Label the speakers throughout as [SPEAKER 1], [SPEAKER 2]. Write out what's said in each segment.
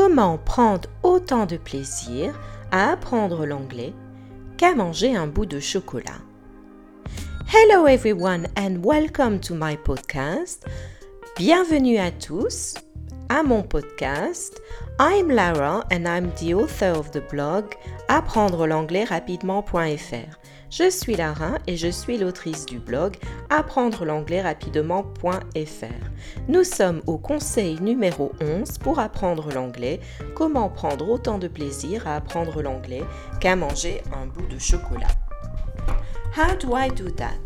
[SPEAKER 1] Comment prendre autant de plaisir à apprendre l'anglais qu'à manger un bout de chocolat Hello everyone and welcome to my podcast. Bienvenue à tous à mon podcast. I'm Lara and I'm the author of the blog apprendre l'anglais rapidement.fr. Je suis Lara et je suis l'autrice du blog apprendre l'anglais rapidement.fr. Nous sommes au conseil numéro 11 pour apprendre l'anglais, comment prendre autant de plaisir à apprendre l'anglais qu'à manger un bout de chocolat. How do I do that?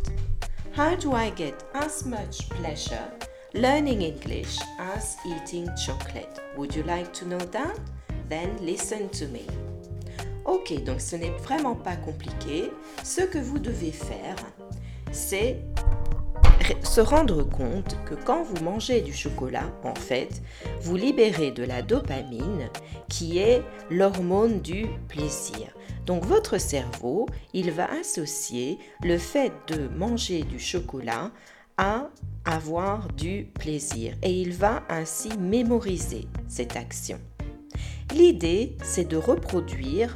[SPEAKER 1] How do I get as much pleasure learning English as eating chocolate? Would you like to know that? Then listen to me. Ok, donc ce n'est vraiment pas compliqué. Ce que vous devez faire, c'est se rendre compte que quand vous mangez du chocolat, en fait, vous libérez de la dopamine qui est l'hormone du plaisir. Donc votre cerveau, il va associer le fait de manger du chocolat à avoir du plaisir et il va ainsi mémoriser cette action. L'idée, c'est de reproduire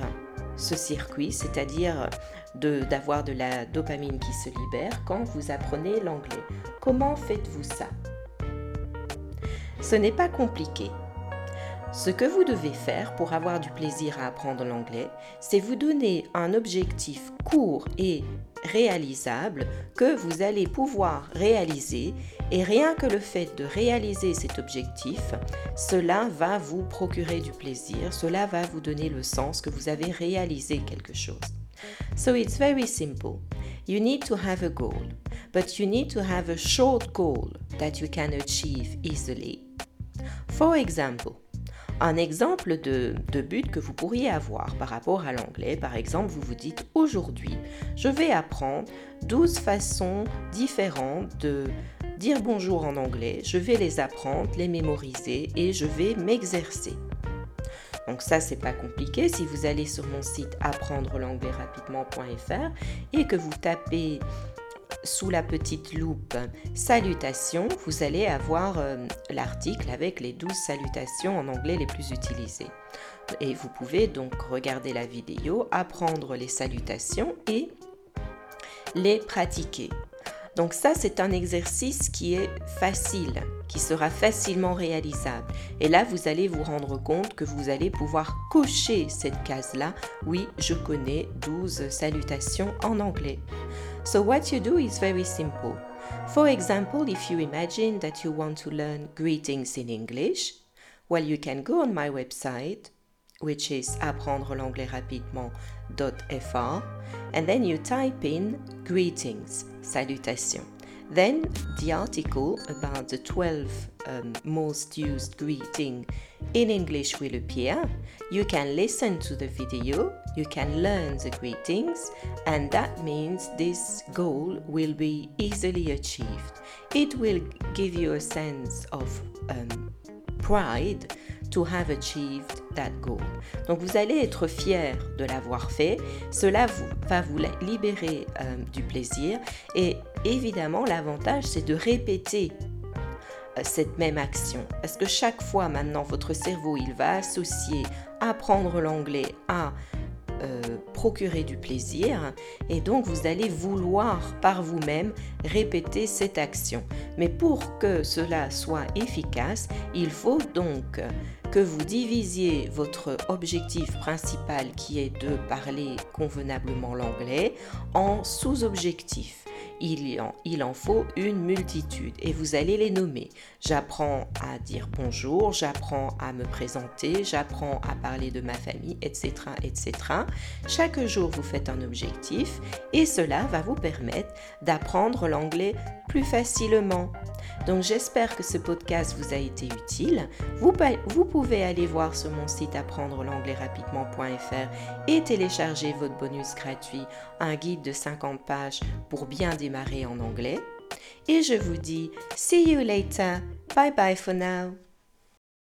[SPEAKER 1] ce circuit, c'est-à-dire d'avoir de, la dopamine qui se libère quand vous apprenez l'anglais. Comment faites-vous ça? Ce n'est pas compliqué. Ce que vous devez faire pour avoir du plaisir à apprendre l'anglais, c'est vous donner un objectif court et réalisable que vous allez pouvoir réaliser et rien que le fait de réaliser cet objectif, cela va vous procurer du plaisir, cela va vous donner le sens que vous avez réalisé quelque chose. So it's very simple. You need to have a goal, but you need to have a short goal that you can achieve easily. For example, un exemple de, but que vous pourriez avoir par rapport à l'anglais, par exemple, vous vous dites aujourd'hui, je vais apprendre 12 façons différentes de dire bonjour en anglais, je vais les apprendre, les mémoriser et je vais m'exercer. Donc ça, c'est pas compliqué. Si vous allez sur mon site apprendre l'anglais rapidement.fr et que vous tapez sous la petite loupe salutations, vous allez avoir euh, l'article avec les 12 salutations en anglais les plus utilisées. Et vous pouvez donc regarder la vidéo, apprendre les salutations et les pratiquer. Donc ça, c'est un exercice qui est facile, qui sera facilement réalisable. Et là, vous allez vous rendre compte que vous allez pouvoir cocher cette case-là. Oui, je connais 12 salutations en anglais. So what you do is very simple. For example, if you imagine that you want to learn greetings in English, well, you can go on my website, which is apprendre l'anglais rapidement.fr, and then you type in greetings, salutation. Then the article about the 12 um, most used greeting in English will appear. You can listen to the video, you can learn the greetings, and that means this goal will be easily achieved. It will give you a sense of um, pride to have achieved that goal. Donc vous allez être fier de l'avoir fait. Cela vous, va vous libérer euh, du plaisir. Et évidemment, l'avantage, c'est de répéter euh, cette même action. Parce que chaque fois maintenant, votre cerveau, il va associer apprendre l'anglais à euh, procurer du plaisir et donc vous allez vouloir par vous-même répéter cette action. Mais pour que cela soit efficace, il faut donc que vous divisiez votre objectif principal qui est de parler convenablement l'anglais en sous-objectifs il en, faut une multitude et vous allez les nommer. J'apprends à dire bonjour, j'apprends à me présenter, j'apprends à parler de ma famille, etc., etc. Chaque jour, vous faites un objectif et cela va vous permettre d'apprendre l'anglais plus facilement. Donc j'espère que ce podcast vous a été utile. Vous, pouvez aller voir sur mon site apprendre l'anglais rapidement.fr et télécharger votre bonus gratuit, un guide de 50 pages pour démarrer en anglais. Et je vous dis, see you later. Bye bye for now.